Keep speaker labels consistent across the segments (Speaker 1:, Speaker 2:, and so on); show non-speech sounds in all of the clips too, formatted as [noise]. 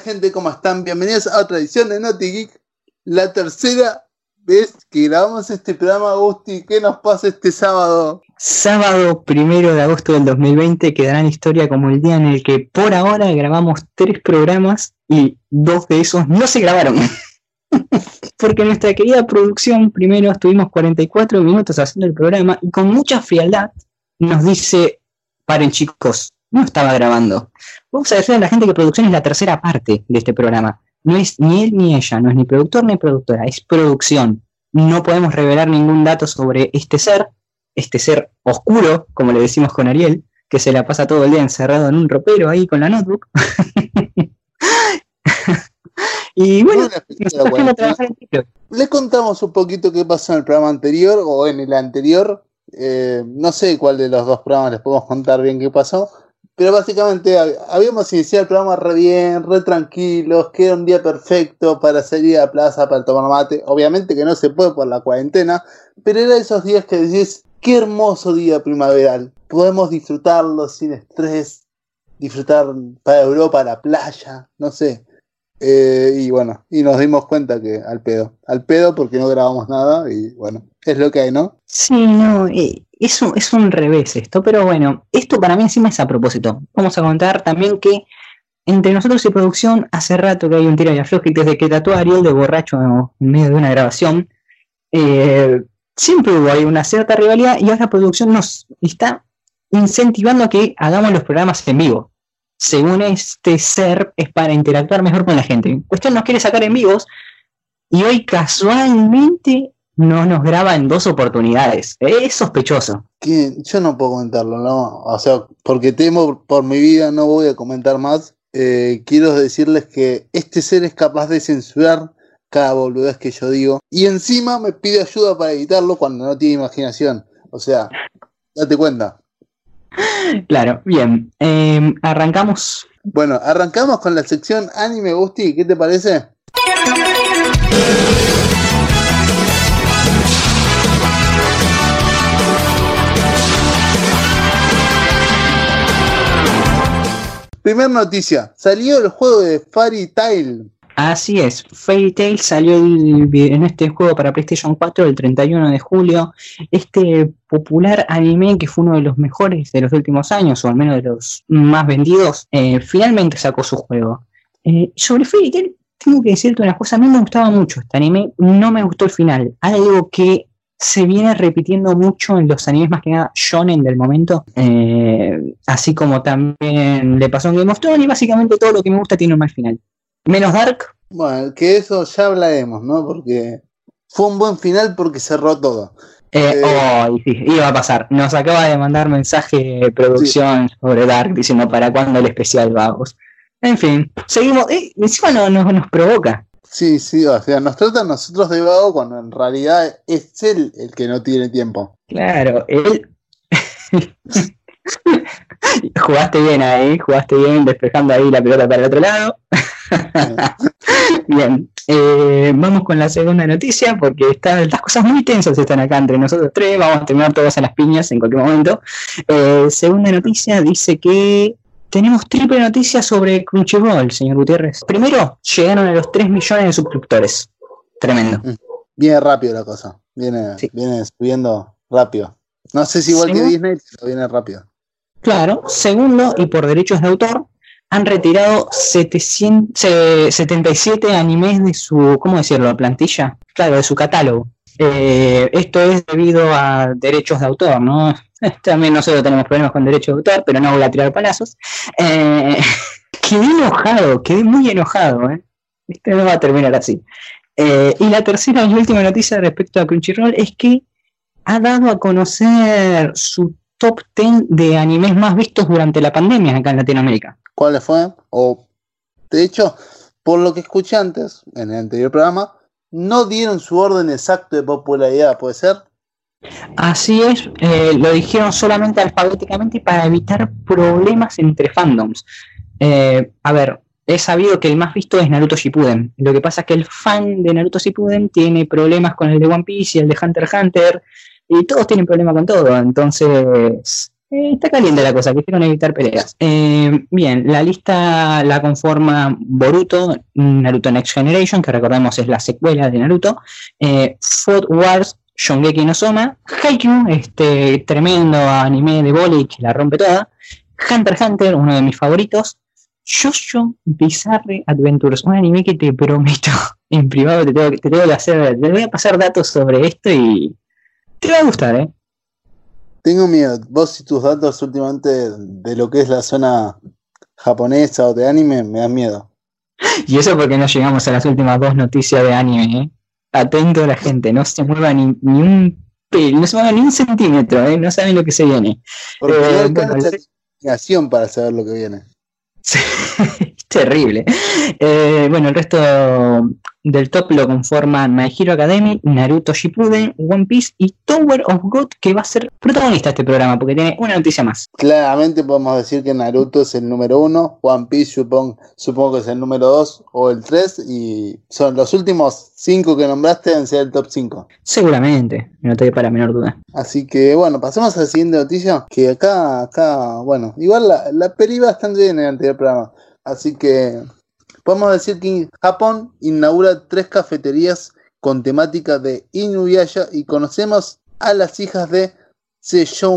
Speaker 1: gente, ¿cómo están? Bienvenidos a otra edición de Naughty Geek, la tercera vez que grabamos este programa, Agusti. ¿Qué nos pasa este sábado?
Speaker 2: Sábado primero de agosto del 2020 quedará en historia como el día en el que por ahora grabamos tres programas y dos de esos no se grabaron. [laughs] Porque nuestra querida producción, primero estuvimos 44 minutos haciendo el programa y con mucha frialdad nos dice, paren chicos, no estaba grabando. Vamos a decirle a la gente que producción es la tercera parte de este programa. No es ni él ni ella, no es ni productor ni productora, es producción. No podemos revelar ningún dato sobre este ser, este ser oscuro, como le decimos con Ariel, que se la pasa todo el día encerrado en un ropero ahí con la notebook. [laughs] y bueno,
Speaker 1: Le contamos un poquito qué pasó en el programa anterior o en el anterior. Eh, no sé cuál de los dos programas les podemos contar bien qué pasó. Pero básicamente habíamos iniciado el programa re bien, re tranquilos, que era un día perfecto para salir a la plaza para tomar mate. Obviamente que no se puede por la cuarentena, pero era esos días que decís, qué hermoso día primaveral. Podemos disfrutarlo sin estrés, disfrutar para Europa, la playa, no sé. Eh, y bueno, y nos dimos cuenta que al pedo, al pedo porque no grabamos nada y bueno, es lo que hay, ¿no?
Speaker 2: Sí, no, eh, es, un, es un revés esto, pero bueno, esto para mí encima es a propósito. Vamos a contar también que entre nosotros y producción hace rato que hay un tiro y desde que Ariel de borracho en medio de una grabación. Eh, siempre hubo ahí una cierta rivalidad y ahora producción nos está incentivando a que hagamos los programas en vivo. Según este ser, es para interactuar mejor con la gente. Cuestión nos quiere sacar en vivos y hoy casualmente no nos graba en dos oportunidades. Es sospechoso.
Speaker 1: Yo no puedo comentarlo, ¿no? O sea, porque temo por mi vida, no voy a comentar más. Eh, quiero decirles que este ser es capaz de censurar cada boludez que yo digo. Y encima me pide ayuda para editarlo cuando no tiene imaginación. O sea, date cuenta.
Speaker 2: Claro, bien. Em, arrancamos.
Speaker 1: Bueno, arrancamos con la sección Anime Gusti. ¿Qué te parece? Primer noticia, salió el juego de Fairy Tail.
Speaker 2: Así es, Fairy Tail salió en este juego para PlayStation 4 el 31 de julio. Este popular anime que fue uno de los mejores de los últimos años, o al menos de los más vendidos, eh, finalmente sacó su juego. Eh, sobre Fairy Tail, tengo que decirte una cosa, a mí me gustaba mucho este anime, no me gustó el final. Algo que se viene repitiendo mucho en los animes más que nada shonen del momento, eh, así como también le pasó en Game of Thrones y básicamente todo lo que me gusta tiene un mal final. Menos Dark.
Speaker 1: Bueno, que eso ya hablaremos, ¿no? Porque fue un buen final porque cerró todo.
Speaker 2: Eh, eh oh, sí, iba a pasar. Nos acaba de mandar mensaje de producción sobre Dark diciendo para cuándo el especial vagos. En fin, seguimos. Encima no, nos provoca.
Speaker 1: Sí, sí, o sea, nos trata a nosotros de vago cuando en realidad es él el que no tiene tiempo.
Speaker 2: Claro, él. [laughs] jugaste bien ahí, jugaste bien despejando ahí la pelota para el otro lado. [laughs] bien, eh, vamos con la segunda noticia porque está, las cosas muy tensas están acá entre nosotros tres. Vamos a terminar todas a las piñas en cualquier momento. Eh, segunda noticia dice que tenemos triple noticia sobre Crunchyroll, señor Gutiérrez. Primero, llegaron a los 3 millones de suscriptores. Tremendo. Mm.
Speaker 1: Viene rápido la cosa. Viene, viene subiendo rápido. No sé si igual que Disney, pero viene rápido.
Speaker 2: Claro. Segundo, y por derechos de autor, han retirado 77 animes de su, ¿cómo decirlo?, plantilla. Claro, de su catálogo. Eh, esto es debido a derechos de autor, ¿no? [laughs] También nosotros tenemos problemas con derechos de autor, pero no voy a tirar palazos. Eh, [laughs] quedé enojado, quedé muy enojado. ¿eh? No va a terminar así. Eh, y la tercera y última noticia respecto a Crunchyroll es que ha dado a conocer su top 10 de animes más vistos durante la pandemia acá en Latinoamérica.
Speaker 1: ¿Cuáles fue? O, de hecho, por lo que escuché antes, en el anterior programa, no dieron su orden exacto de popularidad, ¿puede ser?
Speaker 2: Así es, eh, lo dijeron solamente alfabéticamente para evitar problemas entre fandoms. Eh, a ver, he sabido que el más visto es Naruto Shippuden. Lo que pasa es que el fan de Naruto Shippuden tiene problemas con el de One Piece y el de Hunter x Hunter, y todos tienen problemas con todo. Entonces, Eh, está caliente la cosa, quisieron evitar peleas. Bien, la lista la conforma Boruto, Naruto Next Generation, que recordemos es la secuela de Naruto, eh, Wars, Shongeki no Soma, Haikyuu, este tremendo anime de volley que la rompe toda, Hunter x Hunter, uno de mis favoritos, Jojo Bizarre Adventures, un anime que te prometo [laughs] en privado te tengo, te tengo que hacer, te voy a pasar datos sobre esto y te va a gustar, ¿eh?
Speaker 1: Tengo miedo. Vos y tus datos últimamente de lo que es la zona japonesa o de anime me dan miedo. [laughs]
Speaker 2: Y eso porque no llegamos a las últimas dos noticias de anime, ¿eh? Atento a la gente, no se mueva ni, ni un no se mueva ni un centímetro, ¿eh? No saben lo que se viene.
Speaker 1: Porque eh, no para saber lo que viene. [laughs]
Speaker 2: Terrible. Eh, bueno, el resto del top lo conforman My Hero Academy, Naruto Shippuden, One Piece y Tower of God, que va a ser protagonista de este programa, porque tiene una noticia más.
Speaker 1: Claramente podemos decir que Naruto es el número uno, One Piece supongo, supongo que es el número dos o el tres, y son los últimos cinco que nombraste en ser el top 5.
Speaker 2: Seguramente, no te para menor duda.
Speaker 1: Así que bueno, pasemos a la siguiente noticia, que acá, acá, bueno, igual la, la peli bastante bien en el anterior programa. Así que podemos decir que Japón inaugura tres cafeterías con temática de Inuyasha y conocemos a las hijas de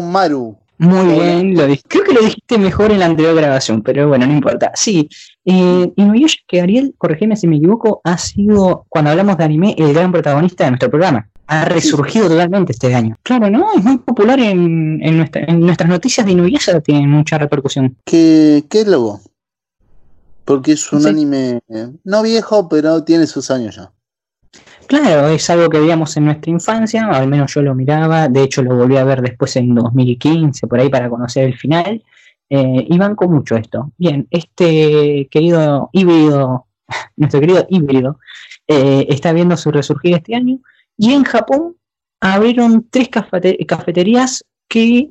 Speaker 1: Maru.
Speaker 2: Muy bien, lo creo que lo dijiste mejor en la anterior grabación, pero bueno, no importa. Sí, eh, Inuyasha, que Ariel, corregime si me equivoco, ha sido, cuando hablamos de anime, el gran protagonista de nuestro programa. Ha resurgido totalmente este año. Claro, ¿no? Es muy popular en, nuestras noticias de Inuyasha, tiene mucha repercusión.
Speaker 1: ¿Qué, qué logo? Porque es un anime no viejo, pero tiene sus años ya.
Speaker 2: Claro, es algo que veíamos en nuestra infancia, al menos yo lo miraba, de hecho lo volví a ver después en 2015, por ahí para conocer el final, eh, y banco mucho esto. Bien, este querido híbrido, [laughs] nuestro querido híbrido, eh, está viendo su resurgir este año, y en Japón abrieron tres cafeterías que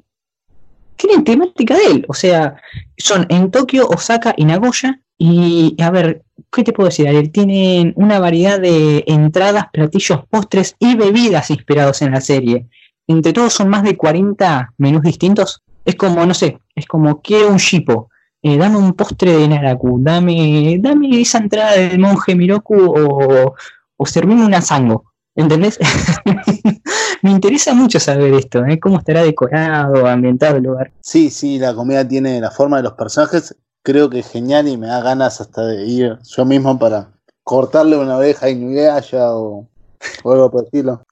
Speaker 2: tienen temática de él, o sea, son en Tokio, Osaka y Nagoya, y a ver, ¿qué te puedo decir, Ariel? Tienen una variedad de entradas, platillos, postres y bebidas inspirados en la serie. Entre todos son más de 40 menús distintos. Es como, no sé, es como quiero un shipo. Eh, dame un postre de Naraku, dame, dame esa entrada del monje Miroku o, o servime una sango. ¿Entendés? [laughs] Me interesa mucho saber esto, ¿eh? cómo estará decorado, ambientado el lugar.
Speaker 1: Sí, sí, la comida tiene la forma de los personajes creo que es genial y me da ganas hasta de ir yo mismo para cortarle una oreja y haya o, o algo por decirlo.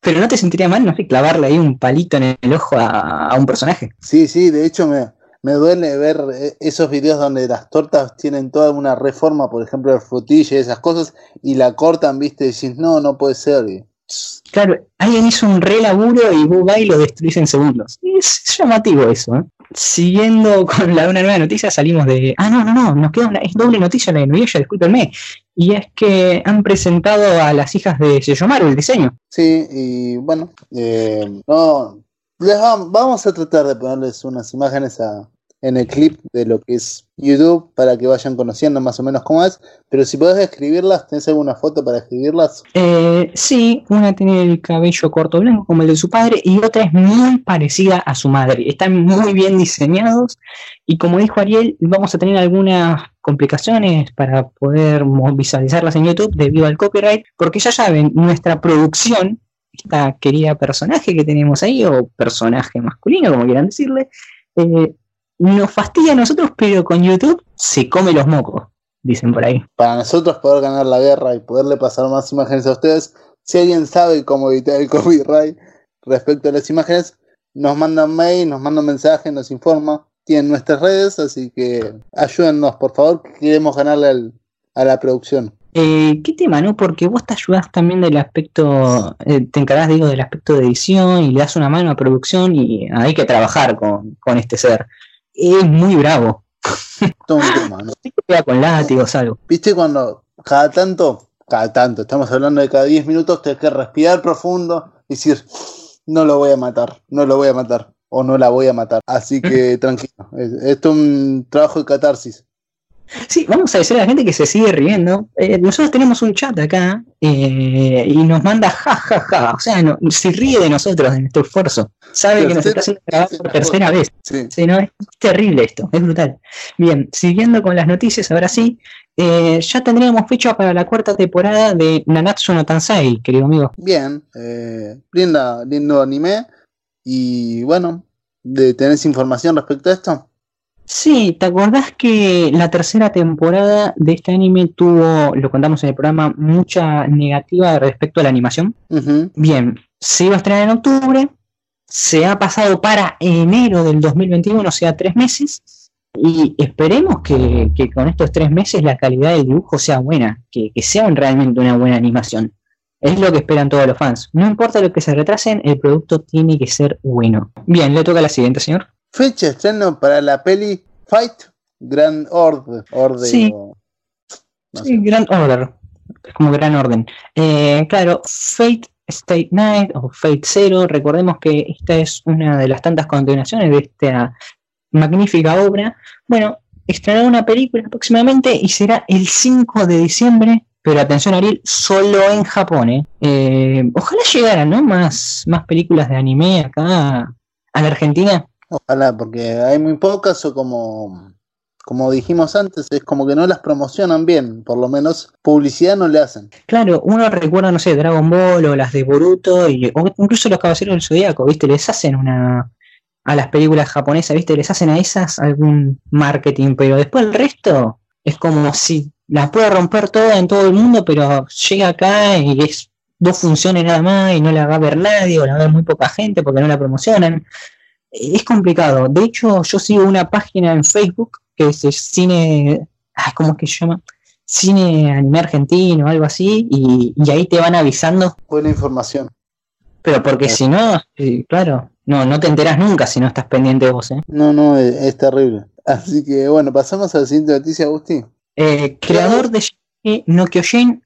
Speaker 2: pero no te sentiría mal, no sé, clavarle ahí un palito en el ojo a, un personaje.
Speaker 1: Sí, sí, de hecho me, me duele ver eh, esos videos donde las tortas tienen toda una reforma, por ejemplo, el frutilla y esas cosas, y la cortan, viste, y decís, no, no puede ser.
Speaker 2: Claro, alguien hizo un re laburo y vos vas y lo destruís en segundos. Es llamativo eso, ¿eh? Siguiendo [laughs] con la, una nueva noticia, salimos de. Ah, no, no, no, nos queda una. Es doble noticia la de Nuyella, discúlpenme. Y es que han presentado a las hijas de Seyomaru el diseño.
Speaker 1: Sí, y bueno, eh, no. vamos a tratar de ponerles unas imágenes a, en el clip de lo que es YouTube para que vayan conociendo más o menos cómo es. Pero si podés escribirlas, ¿tenés alguna foto para escribirlas?
Speaker 2: Eh, sí, una tiene el cabello corto blanco como el de su padre y otra es muy parecida a su madre. Están muy bien diseñados y como dijo Ariel, vamos a tener algunas complicaciones para poder visualizarlas en YouTube debido al copyright, porque ya saben, nuestra producción, esta querida personaje que tenemos ahí, o personaje masculino, como quieran decirle, eh, nos fastidia a nosotros, pero con YouTube se come los mocos, dicen por ahí.
Speaker 1: Para nosotros poder ganar la guerra y poderle pasar más imágenes a ustedes, si alguien sabe cómo evitar el [laughs] copyright respecto a las imágenes, nos mandan mail, nos mandan mensaje, nos informa. Tienen nuestras redes, así que ayúdennos, por favor, que queremos ganarle a la producción.
Speaker 2: Eh, ¿Qué tema, no? Porque vos te ayudas también del aspecto, eh, te encargas, digo, del aspecto de edición y le das una mano a producción y hay que trabajar con, con este ser es muy bravo.
Speaker 1: Tema, ¿no? [laughs]
Speaker 2: con látigos, algo.
Speaker 1: ¿Viste cuando cada tanto, cada tanto, estamos hablando de cada 10 minutos, tienes que respirar profundo y decir, no lo voy a matar, no lo voy a matar, o no la voy a matar. Así que [laughs] tranquilo, esto es un trabajo de catarsis.
Speaker 2: Sí, vamos a decir a la gente que se sigue riendo. Eh, nosotros tenemos un chat acá eh, y nos manda ja, ja, ja. O sea, no, se ríe de nosotros, de nuestro esfuerzo. Sabe que nos está haciendo grabar por tercera vez. Sí. no, es terrible esto, es brutal. Bien, siguiendo con las noticias, ahora sí, eh, ya tendríamos fecha para la cuarta temporada de Nanatsu no Tansai, querido amigo.
Speaker 1: Bien, linda, lindo anime. Y bueno, ¿de ¿tenés información respecto a esto?
Speaker 2: Sí, ¿te acordás que la tercera temporada de este anime tuvo, lo contamos en el programa, mucha negativa respecto a la animación? Bien, se iba a estrenar en octubre, se ha pasado para enero del 2021, o sea, tres meses, y esperemos que, con estos tres meses la calidad del dibujo sea buena, que, que sea realmente una buena animación. Es lo que esperan todos los fans. No importa lo que se retrasen, el producto tiene que ser bueno. Bien, le toca a la siguiente, señor.
Speaker 1: Fecha de estreno para la peli Fight Grand Order.
Speaker 2: sí, Grand Order. Como Gran Orden. Eh, claro, Fate State Night o Fate Zero. Recordemos que esta es una de las tantas continuaciones de esta magnífica obra. Bueno, estrenará una película próximamente y será el 5 de diciembre. Pero atención, Ariel, solo en Japón. ¿eh? Eh, ojalá llegaran ¿no? más, más películas de anime acá a la Argentina.
Speaker 1: Ojalá, porque hay muy pocas o como, como dijimos antes, es como que no las promocionan bien, por lo menos publicidad no le hacen.
Speaker 2: Claro, uno recuerda, no sé, Dragon Ball o las de Boruto, y, o incluso los Caballeros del Zodíaco, ¿viste? Les hacen una... a las películas japonesas, ¿viste? Les hacen a esas algún marketing, pero después el resto es como si las puede romper toda en todo el mundo, pero llega acá y es dos funciones nada más y no la va a ver nadie o la va a ver muy poca gente porque no la promocionan es complicado. De hecho, yo sigo una página en Facebook que es cine, ¿cómo es que se llama? Cine anime argentino, algo así, y, ahí te van avisando.
Speaker 1: Buena información.
Speaker 2: Pero porque si no, claro, no, no te enteras nunca si no estás pendiente de vos, ¿eh?
Speaker 1: No, no, es, terrible. Así que bueno, pasamos a la siguiente noticia, Agustín.
Speaker 2: Eh, creador de no Kyojin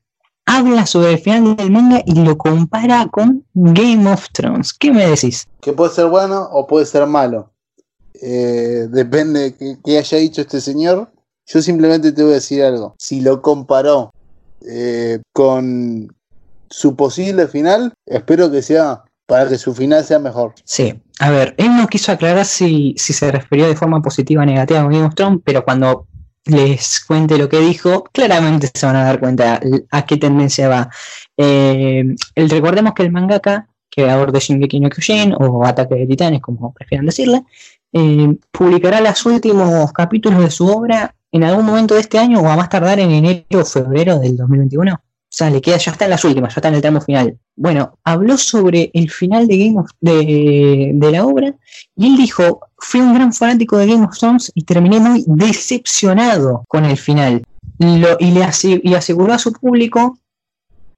Speaker 2: habla sobre el final del manga y lo compara con Game of Thrones. ¿Qué me decís?
Speaker 1: Que puede ser bueno o puede ser malo. Eh, depende de qué haya dicho este señor. Yo simplemente te voy a decir algo. Si lo comparó eh, con su posible final, espero que sea para que su final sea mejor.
Speaker 2: Sí, a ver, él no quiso aclarar si, si se refería de forma positiva o negativa a Game of Thrones, pero cuando les cuente lo que dijo, claramente se van a dar cuenta a qué tendencia va. Eh, el, recordemos que el mangaka, creador de Shingeki no Kyojin o Ataque de Titanes, como prefieran decirle, eh, publicará los últimos capítulos de su obra en algún momento de este año o a más tardar en enero o febrero del 2021. O sea, le queda, ya está en las últimas, ya está en el tramo final. Bueno, habló sobre el final de Game of, de, de la obra y él dijo, fui un gran fanático de Game of Thrones y terminé muy decepcionado con el final. Y le y aseguró a su público,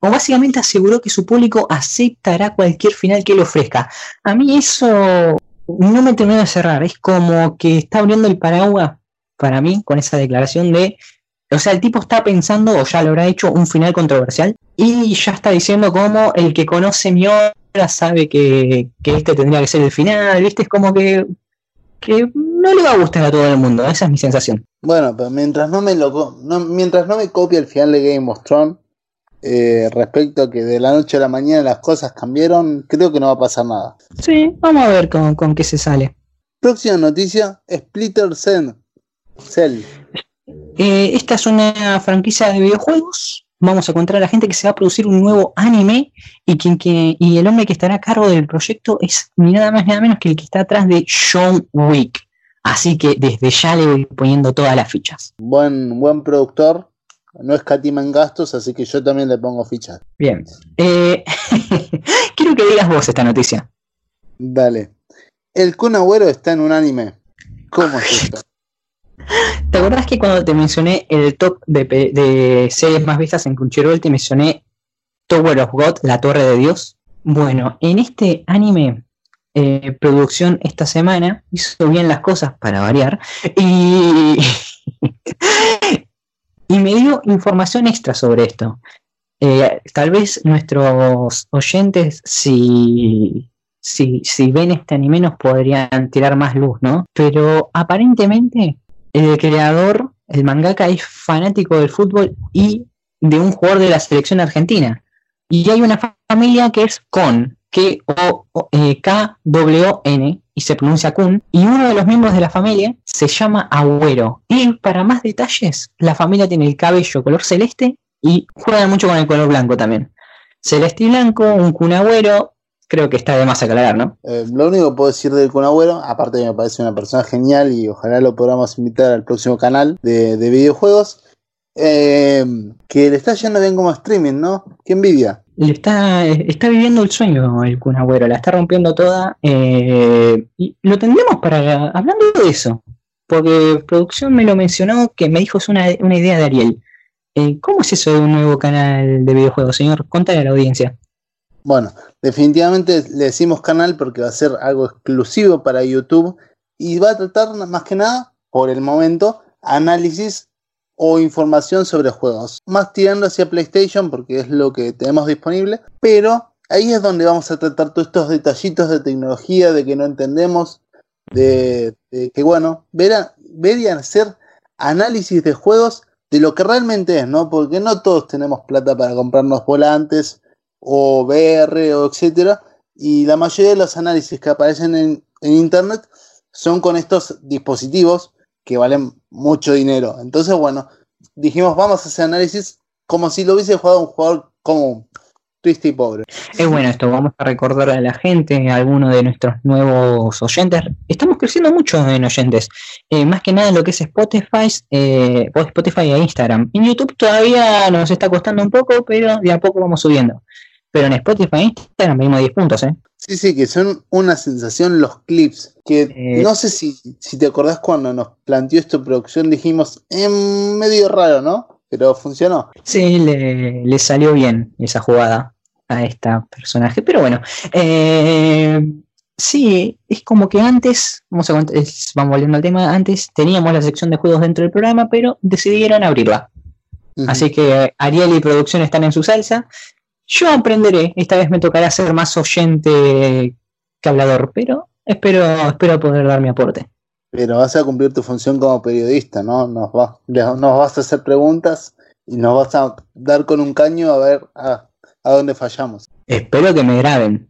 Speaker 2: o básicamente aseguró que su público aceptará cualquier final que le ofrezca. A mí eso no me terminó de cerrar, es como que está abriendo el paraguas para mí con esa declaración de o sea, el tipo está pensando, o ya lo habrá hecho, un final controversial. Y ya está diciendo como el que conoce mi obra sabe que, este tendría que ser el final. ¿Viste? Es como que, que no le va a gustar a todo el mundo. Esa es mi sensación.
Speaker 1: Bueno, pero mientras no me lo mientras no me copie el final de Game of Thrones, eh, respecto a que de la noche a la mañana las cosas cambiaron, creo que no va a pasar nada.
Speaker 2: Sí, vamos a ver con, con qué se sale.
Speaker 1: Próxima noticia, Splitter Cell.
Speaker 2: Eh, esta es una franquicia de videojuegos. Vamos a contar a la gente que se va a producir un nuevo anime y, quien, que, y el hombre que estará a cargo del proyecto es ni nada más ni nada menos que el que está atrás de John Wick. Así que desde ya le voy poniendo todas las fichas.
Speaker 1: Buen, buen productor, no escatima en gastos, así que yo también le pongo fichas.
Speaker 2: Bien. Eh, [laughs] quiero que digas vos esta noticia.
Speaker 1: Dale. El Kun Agüero está en un anime. ¿Cómo es esto?
Speaker 2: ¿Te acuerdas que cuando te mencioné el top de, series más vistas en Crunchyroll te mencioné Tower of God, la Torre de Dios? Bueno, en este anime, eh, producción esta semana, hizo bien las cosas para variar y, [laughs] y me dio información extra sobre esto. Eh, tal vez nuestros oyentes, si, si, si ven este anime, nos podrían tirar más luz, ¿no? Pero aparentemente el creador el mangaka es fanático del fútbol y de un jugador de la selección argentina. Y hay una familia que es Con, K-W-N, eh, y se pronuncia Kun, y uno de los miembros de la familia se llama Agüero. Y para más detalles, la familia tiene el cabello color celeste y juega mucho con el color blanco también. Celeste y blanco, un Kun Agüero, creo que está de más aclarar, ¿no?
Speaker 1: Eh, lo único que puedo decir del Kun Agüero, aparte que me parece una persona genial y ojalá lo podamos invitar al próximo canal de, videojuegos, eh, que le está yendo bien como streaming, ¿no? Qué envidia
Speaker 2: está, está viviendo el sueño el Kun Agüero, la está rompiendo toda. Eh, y lo tendremos para. Hablando de eso, porque producción me lo mencionó, que me dijo es una, idea de Ariel. ¿Cómo es eso de un nuevo canal de videojuegos, señor? Contale a la audiencia.
Speaker 1: Bueno, definitivamente le decimos canal porque va a ser algo exclusivo para YouTube y va a tratar más que nada, por el momento, análisis o información sobre juegos. Más tirando hacia PlayStation porque es lo que tenemos disponible, pero ahí es donde vamos a tratar todos estos detallitos de tecnología, de que no entendemos, de, que bueno, verían hacer análisis de juegos de lo que realmente es, ¿no? Porque no todos tenemos plata para comprarnos volantes o VR o etcétera, y la mayoría de los análisis que aparecen en, internet son con estos dispositivos que valen mucho dinero. Entonces, bueno, dijimos, vamos a hacer análisis como si lo hubiese jugado un jugador común, triste y pobre.
Speaker 2: Es bueno esto, vamos a recordar a la gente, a algunos de nuestros nuevos oyentes. Estamos creciendo mucho en oyentes, eh, más que nada lo que es Spotify, eh, Spotify e Instagram. En YouTube todavía nos está costando un poco, pero de a poco vamos subiendo. Pero en Spotify e Instagram venimos 10 puntos, ¿eh?
Speaker 1: Sí, sí, que son una sensación los clips. Que eh, no sé si, si te acordás cuando nos planteó esta producción, dijimos, eh, medio raro, ¿no? Pero funcionó.
Speaker 2: Sí, le, salió bien esa jugada a esta personaje. Pero bueno, eh, sí, es como que antes, vamos, a, vamos volviendo al tema, antes teníamos la sección de juegos dentro del programa, pero decidieron abrirla. Así que Ariel y producción están en su salsa yo aprenderé, esta vez me tocará ser más oyente que hablador, pero espero, espero poder dar mi aporte.
Speaker 1: Pero vas a cumplir tu función como periodista, ¿no? Nos, nos vas a hacer preguntas y nos vas a dar con un caño a ver a, dónde fallamos.
Speaker 2: Espero que me graben.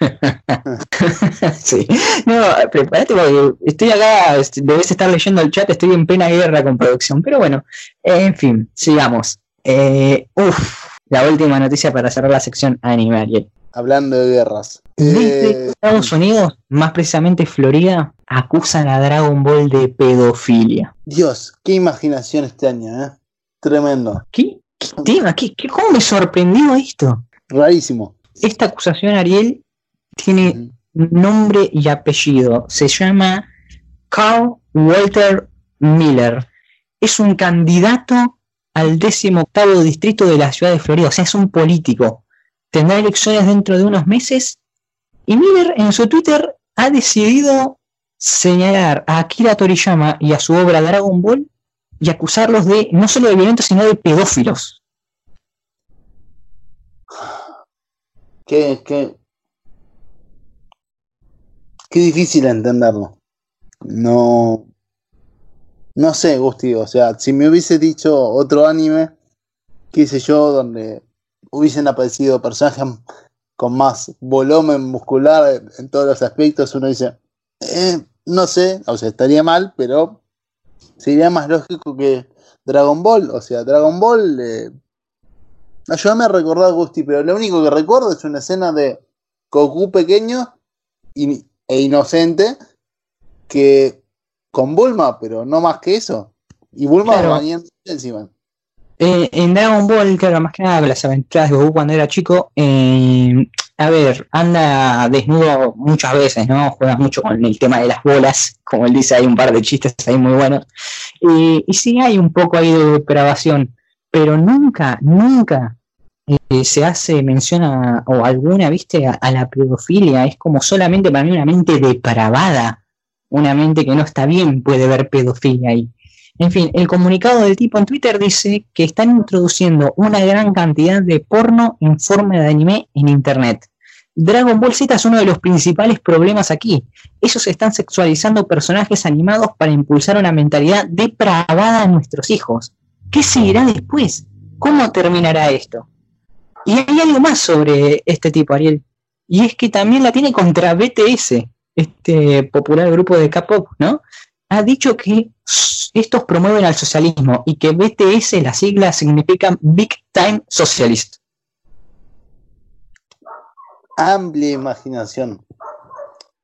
Speaker 2: [laughs] sí. No, prepárate porque estoy acá, debes estar leyendo el chat, estoy en plena guerra con producción. Pero bueno, en fin, sigamos. Eh, uf, la última noticia para cerrar la sección anime,
Speaker 1: Hablando de guerras.
Speaker 2: Eh, Estados Unidos, más precisamente Florida, acusan a Dragon Ball de pedofilia.
Speaker 1: Dios, qué imaginación este año, ¿eh? Tremendo.
Speaker 2: ¿Qué, tema? ¿Qué, cómo me sorprendió esto?
Speaker 1: Rarísimo.
Speaker 2: Esta acusación, Ariel, tiene nombre y apellido. Se llama Carl Walter Miller. Es un candidato al décimo octavo distrito de la ciudad de Florida. O sea, es un político. Tendrá elecciones dentro de unos meses. Y Miller en su Twitter ha decidido señalar a Akira Toriyama y a su obra Dragon Ball y acusarlos de no solo de violentos, sino de pedófilos.
Speaker 1: Qué, qué, qué difícil entenderlo. No, no sé, Gusti, o sea, si me hubiese dicho otro anime, qué sé yo, donde hubiesen aparecido personajes con más volumen muscular en, todos los aspectos, uno dice, eh, no sé, o sea, estaría mal, pero sería más lógico que Dragon Ball, o sea, Dragon Ball, eh, ayúdame a recordar, Gusti, pero lo único que recuerdo es una escena de Goku pequeño e inocente que con Bulma, pero no más que eso. Y Bulma claro. encima.
Speaker 2: Eh, en Dragon Ball, claro, más que nada las aventuras de Goku cuando era chico, eh, a ver, anda desnudo muchas veces, ¿no? Juega mucho con el tema de las bolas, como él dice, hay un par de chistes ahí muy buenos. y sí hay un poco ahí de depravación, pero nunca, nunca eh, se hace mención a, o alguna, viste, a, la pedofilia. Es como solamente para mí una mente depravada una mente que no está bien puede ver pedofilia ahí. En fin, el comunicado del tipo en Twitter dice que están introduciendo una gran cantidad de porno en forma de anime en Internet. Dragon Ball Z es uno de los principales problemas aquí. Ellos están sexualizando personajes animados para impulsar una mentalidad depravada en nuestros hijos. ¿Qué seguirá después? ¿Cómo terminará esto? Y hay algo más sobre este tipo, Ariel. Y es que también la tiene contra BTS, este popular grupo de K-pop, ¿no? Ha dicho que estos promueven al socialismo y que BTS, la sigla, significa Big Time Socialist.
Speaker 1: Amplia imaginación.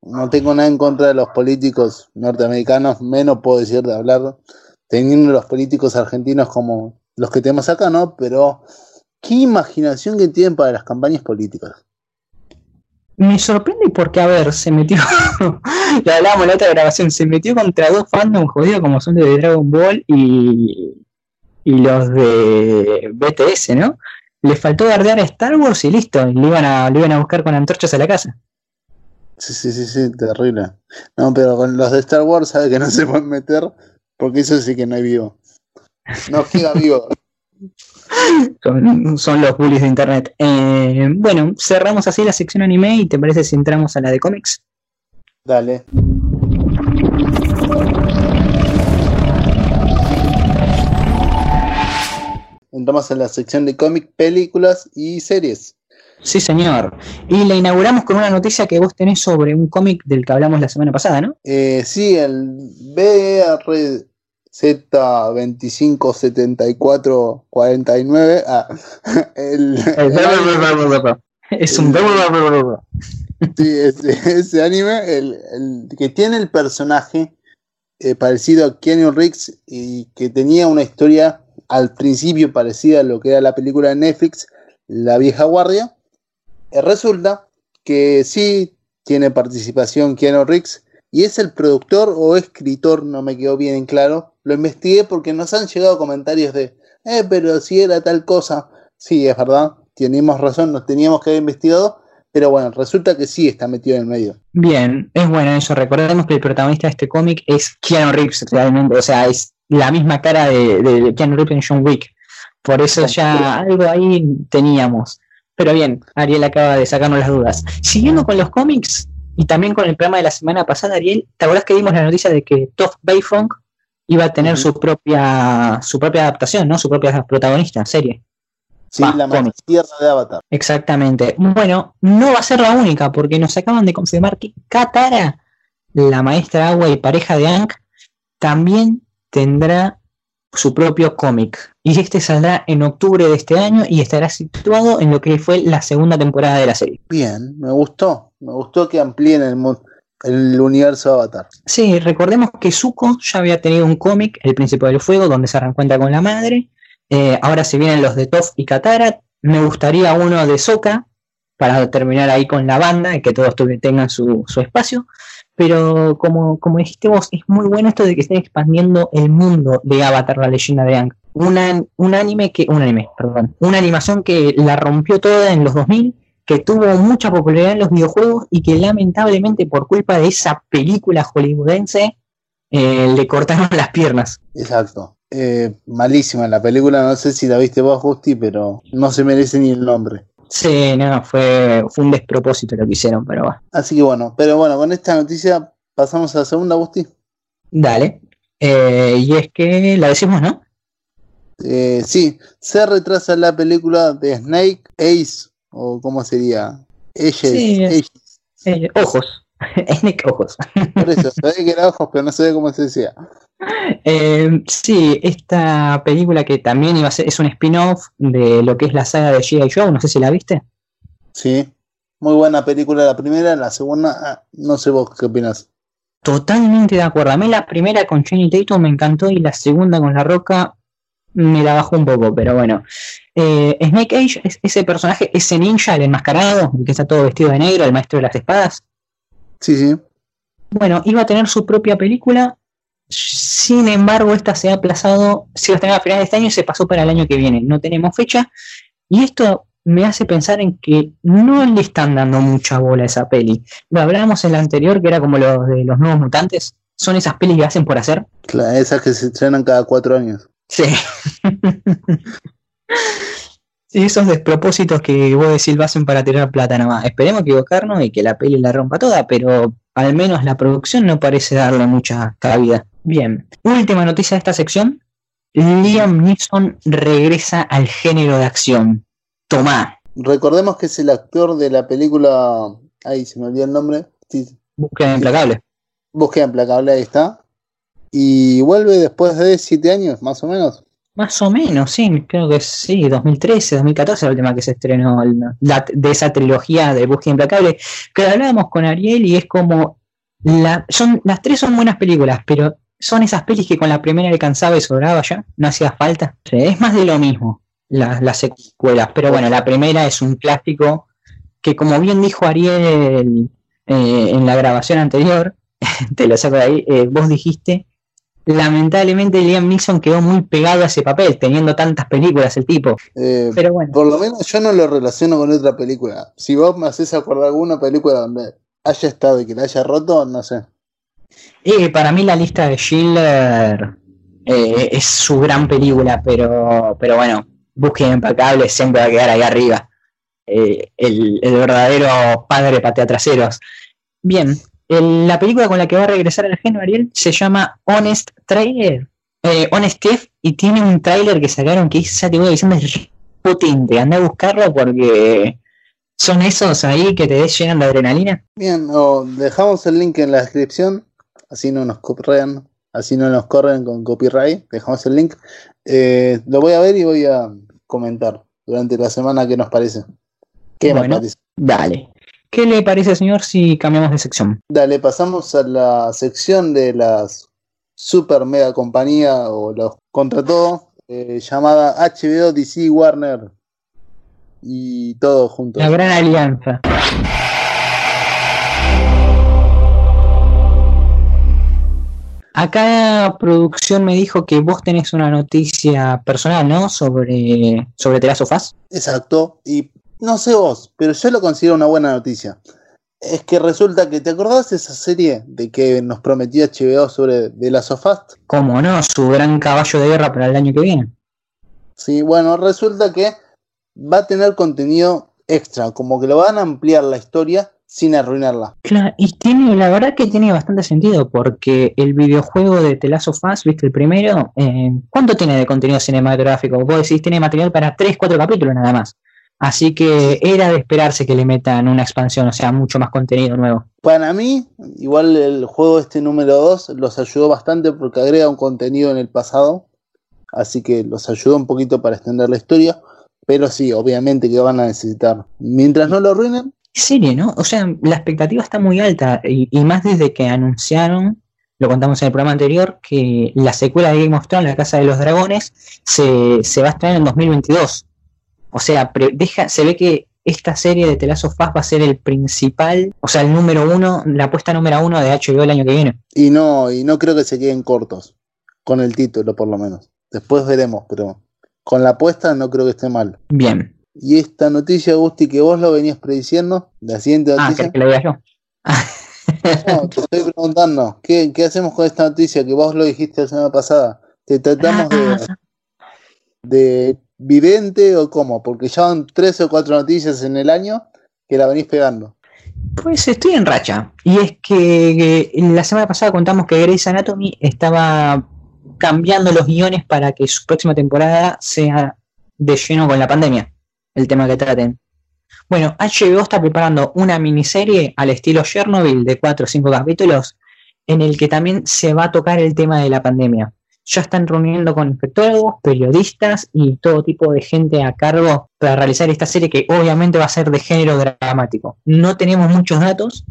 Speaker 1: No tengo nada en contra de los políticos norteamericanos, menos puedo decir de hablar, teniendo los políticos argentinos como los que tenemos acá, ¿no? Pero qué imaginación que tienen para las campañas políticas.
Speaker 2: Me sorprende porque, a ver, se metió, [laughs] ya hablábamos en la otra grabación, se metió contra dos fandom jodidos como son los de Dragon Ball y, y los de BTS, ¿no? Le faltó guardear a Star Wars y listo, le iban a, le iban a buscar con antorchas a la casa.
Speaker 1: Sí, sí, sí, sí, terrible. No, pero con los de Star Wars sabe que no se pueden meter porque eso sí que no hay vivo. No queda vivo.
Speaker 2: Son, los bullies de internet. Eh, bueno, cerramos así la sección anime y te parece si entramos a la de cómics.
Speaker 1: Dale. Entramos a la sección de cómics, películas y series.
Speaker 2: Sí, señor. Y la inauguramos con una noticia que vos tenés sobre un cómic del que hablamos la semana pasada, ¿no?
Speaker 1: Eh, sí, el BR Z257449. Ah, [laughs] el,
Speaker 2: es un.
Speaker 1: sí, ese, anime, el, que tiene el personaje eh, parecido a Keanu Reeves y que tenía una historia al principio parecida a lo que era la película de Netflix, La vieja guardia. Eh, resulta que sí tiene participación Keanu Reeves y es el productor o escritor, no me quedó bien en claro, lo investigué porque nos han llegado comentarios de, eh, pero si era tal cosa. Sí, es verdad, tenemos razón, nos teníamos que haber investigado, pero bueno, resulta que sí está metido en el medio.
Speaker 2: Bien, es bueno eso. Recordemos que el protagonista de este cómic es Keanu Reeves, realmente, o sea, es la misma cara de, de Keanu Reeves en John Wick. Por eso ya algo ahí teníamos. Pero bien, Ariel acaba de sacarnos las dudas. Siguiendo con los cómics y también con el programa de la semana pasada, Ariel, ¿te acuerdas que dimos la noticia de que Toph Bayfong iba a tener su propia su propia adaptación, ¿no? Su propia protagonista, serie.
Speaker 1: Sí, la tierra de Avatar.
Speaker 2: Exactamente. Bueno, no va a ser la única, porque nos acaban de confirmar que Katara, la maestra agua y pareja de Aang, también tendrá su propio cómic. Y este saldrá en octubre de este año y estará situado en lo que fue la segunda temporada de la serie.
Speaker 1: Bien, me gustó. Me gustó que amplíen el mundo el universo Avatar.
Speaker 2: Sí, recordemos que Zuko ya había tenido un cómic, El Príncipe del Fuego, donde se reencuentra con la madre. Eh, ahora se vienen los de Toph y Katara. Me gustaría uno de Sokka para terminar ahí con la banda y que todos tengan su, espacio. Pero como, como dijiste vos, es muy bueno esto de que estén expandiendo el mundo de Avatar, la leyenda de Aang. Una, un anime que, un anime, perdón, una animación que la rompió toda en los 2000 que tuvo mucha popularidad en los videojuegos y que lamentablemente por culpa de esa película hollywoodense eh, le cortaron las piernas.
Speaker 1: Exacto. Eh, malísima la película, no sé si la viste vos, Justi, pero no se merece ni el nombre.
Speaker 2: Sí, no, fue, fue un despropósito lo que hicieron, pero va.
Speaker 1: Así que bueno, pero bueno, con esta noticia pasamos a la segunda, Gusti.
Speaker 2: Dale. Eh, y es que la decimos, ¿no?
Speaker 1: sí, se retrasa la película de Snake Ace o cómo sería. Ellos,
Speaker 2: ojos. [laughs] Snake ojos.
Speaker 1: Por eso, sabía que era ojos, pero no sabía cómo se decía.
Speaker 2: Eh, sí, esta película que también iba a ser, es un spin-off de lo que es la saga de G.I. Joe, no sé si la viste.
Speaker 1: Sí, muy buena película la primera, la segunda, ah, no sé vos qué opinas.
Speaker 2: Totalmente de acuerdo. A mí la primera con Jenny Tatum me encantó y la segunda con La Roca me la bajó un poco, pero bueno. Eh, Snake Age es ese personaje, ese ninja, el enmascarado, que está todo vestido de negro, el maestro de las espadas.
Speaker 1: Sí, sí.
Speaker 2: Bueno, iba a tener su propia película. Sin embargo, esta se ha aplazado, se iba a a finales de este año y se pasó para el año que viene. No tenemos fecha. Y esto me hace pensar en que no le están dando mucha bola a esa peli. Lo hablábamos en la anterior, que era como lo de los nuevos mutantes. Son esas pelis que hacen por hacer.
Speaker 1: esas que se estrenan cada cuatro años.
Speaker 2: Sí. [laughs] Sí, esos despropósitos que vos decís lo hacen para tirar plata nada más. Esperemos equivocarnos y que la peli la rompa toda, pero al menos la producción no parece darle mucha cabida. Bien, última noticia de esta sección. Liam Neeson regresa al género de acción. Tomá.
Speaker 1: Recordemos que es el actor de la película. Ahí se me olvidó el nombre.
Speaker 2: Búsqueda implacable.
Speaker 1: Búsqueda implacable, ahí está. Y vuelve después de siete años, más o menos.
Speaker 2: Más o menos, sí, creo que sí, 2013, 2014 la última que se estrenó de esa trilogía de Búsqueda Implacable, que hablábamos con Ariel y es como, la, son, las tres son buenas películas, pero son esas pelis que con la primera alcanzaba y sobraba ya, no hacía falta. es más de lo mismo, las, secuelas, pero bueno, la primera es un clásico que como bien dijo Ariel eh, en la grabación anterior, [laughs] te lo saco de ahí, eh, vos dijiste lamentablemente Liam Neeson quedó muy pegado a ese papel, teniendo tantas películas el tipo.
Speaker 1: Eh, Pero bueno. Por lo menos yo no lo relaciono con otra película. Si vos me haces acordar alguna película donde haya estado y que la haya roto, no sé.
Speaker 2: Y para mí la lista de Schiller eh, es su gran película, pero, pero bueno, Búsqueda Impecable siempre va a quedar ahí arriba. Eh, el, el, verdadero padre patea traseros. Bien, la película con la que va a regresar al género Ariel se llama Honest Trailer. Eh, Honest Thief y tiene un trailer que sacaron que ya te voy diciendo es potente. Anda a buscarlo porque son esos ahí que te llenan de adrenalina.
Speaker 1: Bien, dejamos el link en la descripción, así no nos corren, así no nos corren con copyright. Dejamos el link. Eh, lo voy a ver y voy a comentar durante la semana qué nos parece.
Speaker 2: ¿Qué nos parece? Dale. ¿Qué le parece, señor, si cambiamos de sección?
Speaker 1: Dale, pasamos a la sección de las super mega compañía o los contra todo, eh, llamada HBO, DC, Warner y todo junto.
Speaker 2: La gran alianza. Acá producción me dijo que vos tenés una noticia personal, ¿no? Sobre, sobre The
Speaker 1: Exacto, y no sé vos, pero yo lo considero una buena noticia. Es que resulta que, ¿te acordás de esa serie de que nos prometió HBO sobre The Last of Us?
Speaker 2: ¿Cómo no? Su gran caballo de guerra para el año que viene.
Speaker 1: Sí, bueno, resulta que va a tener contenido extra, como que lo van a ampliar la historia sin arruinarla.
Speaker 2: Claro, y tiene, la verdad que tiene bastante sentido, porque el videojuego de The Last of Us, viste el primero, eh, ¿cuánto tiene de contenido cinematográfico? Vos decís, tiene material para 3, 4 capítulos nada más. Así que era de esperarse que le metan una expansión, o sea, mucho más contenido nuevo.
Speaker 1: Para mí, igual el juego este número 2 los ayudó bastante porque agrega un contenido en el pasado. Así que los ayudó un poquito para extender la historia. Pero sí, obviamente que van a necesitar. Mientras no lo arruinen.
Speaker 2: Serie, ¿no? O sea, la expectativa está muy alta. Y, más desde que anunciaron, lo contamos en el programa anterior, que la secuela de Game of Thrones, La Casa de los Dragones, se, se va a estrenar en 2022. O sea, deja, se ve que esta serie de Telazo Fast va a ser el principal, o sea, el número uno, la apuesta número uno de HBO el año que viene.
Speaker 1: Y no, y no creo que se queden cortos con el título, por lo menos. Después veremos, pero con la apuesta no creo que esté mal.
Speaker 2: Bien.
Speaker 1: Y esta noticia, Gusti, que vos lo venías prediciendo, la siguiente
Speaker 2: ah,
Speaker 1: noticia.
Speaker 2: Ah, que la vea yo.
Speaker 1: no, te estoy preguntando, ¿qué, ¿qué, hacemos con esta noticia que vos lo dijiste la semana pasada? Te tratamos de, ah. de vidente o cómo? Porque ya van tres o cuatro noticias en el año que la venís pegando.
Speaker 2: Pues estoy en racha. Y es que la semana pasada contamos que Grey's Anatomy estaba cambiando los guiones para que su próxima temporada sea de lleno con la pandemia, el tema que traten. Bueno, HBO está preparando una miniserie al estilo Chernobyl de cuatro o cinco capítulos en el que también se va a tocar el tema de la pandemia ya están reuniendo con infectólogos, periodistas y todo tipo de gente a cargo para realizar esta serie que obviamente va a ser de género dramático. No tenemos muchos datos,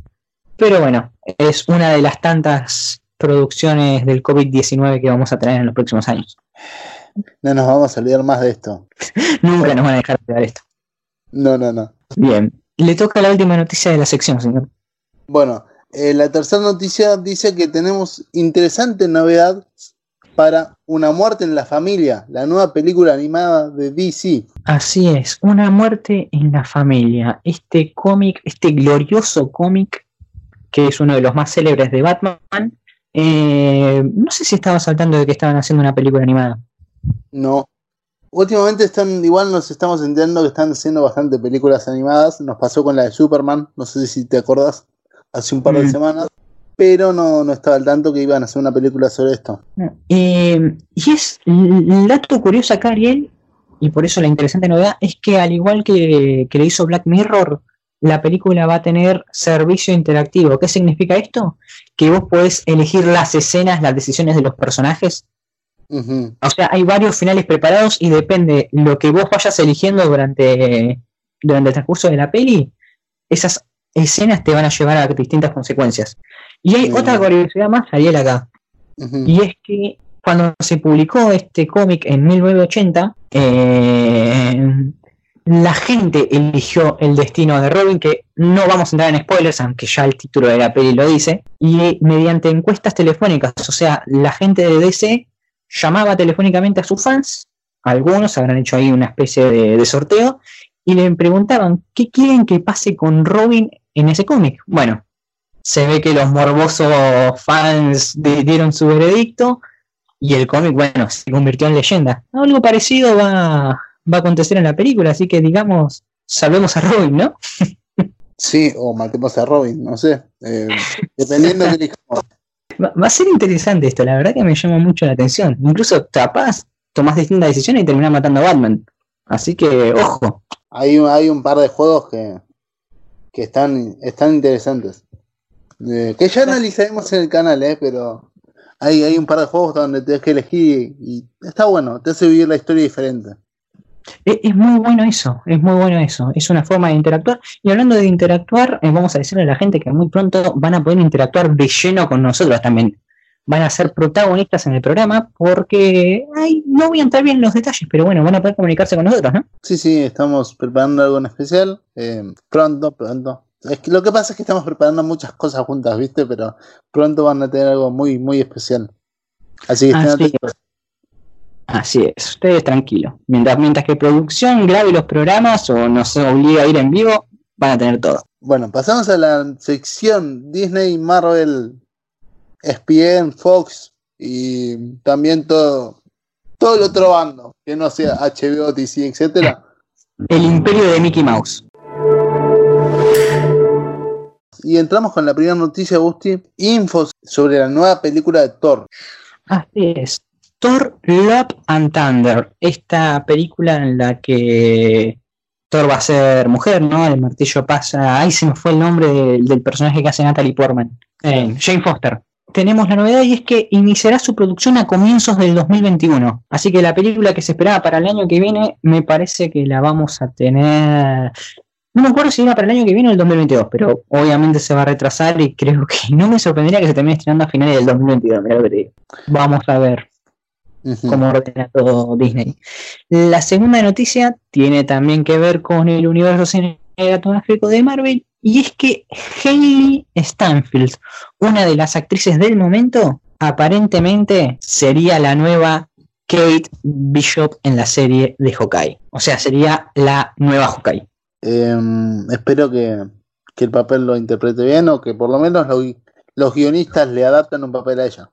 Speaker 2: pero bueno, es una de las tantas producciones del COVID-19 que vamos a tener en los próximos años.
Speaker 1: No nos vamos a olvidar más de esto. [laughs]
Speaker 2: Nunca nos van a dejar de ver esto.
Speaker 1: No, no, no.
Speaker 2: Bien, le toca la última noticia de la sección, señor.
Speaker 1: Bueno, eh, la tercera noticia dice que tenemos interesante novedad para Una muerte en la familia, la nueva película animada de DC.
Speaker 2: Así es, Una muerte en la familia. Este cómic, este glorioso cómic, que es uno de los más célebres de Batman. Eh, no sé si estaba saltando de que estaban haciendo una película animada.
Speaker 1: No. Últimamente están, igual nos estamos enterando que están haciendo bastante películas animadas. Nos pasó con la de Superman, no sé si te acordás, hace un par de mm. semanas. Pero no, no estaba al tanto que iban a hacer una película sobre esto.
Speaker 2: Eh, y es el dato curioso acá, Ariel, y por eso la interesante novedad, es que al igual que, que lo hizo Black Mirror, la película va a tener servicio interactivo. ¿Qué significa esto? Que vos podés elegir las escenas, las decisiones de los personajes o sea, hay varios finales preparados y depende lo que vos vayas eligiendo durante, durante el transcurso de la peli, esas escenas te van a llevar a distintas consecuencias. Y hay otra curiosidad más, Ariel, acá. Y es que cuando se publicó este cómic en 1980, eh, la gente eligió el destino de Robin, que no vamos a entrar en spoilers, aunque ya el título de la peli lo dice, y mediante encuestas telefónicas, o sea, la gente de DC llamaba telefónicamente a sus fans, algunos habrán hecho ahí una especie de, sorteo, y le preguntaban qué quieren que pase con Robin en ese cómic. Bueno, se ve que los morbosos fans dieron su veredicto y el cómic, bueno, se convirtió en leyenda. Algo parecido va, va a acontecer en la película, así que digamos, salvemos a Robin, ¿no? [laughs]
Speaker 1: Sí, o matemos a Robin, no sé. Eh, dependiendo de [laughs]
Speaker 2: Va, a ser interesante esto, la verdad que me llama mucho la atención. Incluso capaz tomás distintas decisiones y terminás matando a Batman. Así que, ojo.
Speaker 1: Hay, hay un par de juegos que, que están, están interesantes. Eh, que ya analizaremos en el canal, eh, pero hay, hay un par de juegos donde tienes que elegir y está bueno, te hace vivir la historia diferente.
Speaker 2: Es, muy bueno eso, es muy bueno eso. Es una forma de interactuar. Y hablando de interactuar, eh, vamos a decirle a la gente que muy pronto van a poder interactuar de lleno con nosotros también. Van a ser protagonistas en el programa porque ay, no voy a entrar bien en los detalles, pero bueno, van a poder comunicarse con nosotros, ¿no?
Speaker 1: Sí, sí, estamos preparando algo en especial. Eh, pronto, pronto. Es que lo que pasa es que estamos preparando muchas cosas juntas, ¿viste? Pero pronto van a tener algo muy, muy especial. Así que estén
Speaker 2: Así es, ustedes tranquilos. Mientras, mientras que producción grabe los programas o nos obliga a ir en vivo, van a tener todo.
Speaker 1: Bueno, pasamos a la sección Disney, Marvel, ESPN, Fox y también todo, todo el otro bando, que no sea HBO, DC, etcétera.
Speaker 2: El imperio de Mickey Mouse.
Speaker 1: Y entramos con la primera noticia, Busti. Infos sobre la nueva película de Thor.
Speaker 2: Así es. Thor Love and Thunder, esta película en la que Thor va a ser mujer, ¿no? El martillo pasa. Ay, se me fue el nombre del, personaje que hace Natalie Portman. Eh, Jane Foster. Tenemos la novedad y es que iniciará su producción a comienzos del 2021. Así que la película que se esperaba para el año que viene, me parece que la vamos a tener. No me acuerdo si era para el año que viene o el 2022, pero obviamente se va a retrasar y creo que no me sorprendería que se termine estrenando a finales del 2022. Mira lo que te digo. Vamos a ver como ordena todo Disney. La segunda noticia tiene también que ver con el universo cinematográfico de Marvel y es que Hayley Stanfield, una de las actrices del momento, aparentemente sería la nueva Kate Bishop en la serie de Hawkeye. O sea, sería la nueva Hawkeye.
Speaker 1: Em, espero que, el papel lo interprete bien o que por lo menos los guionistas le adapten un papel a ella.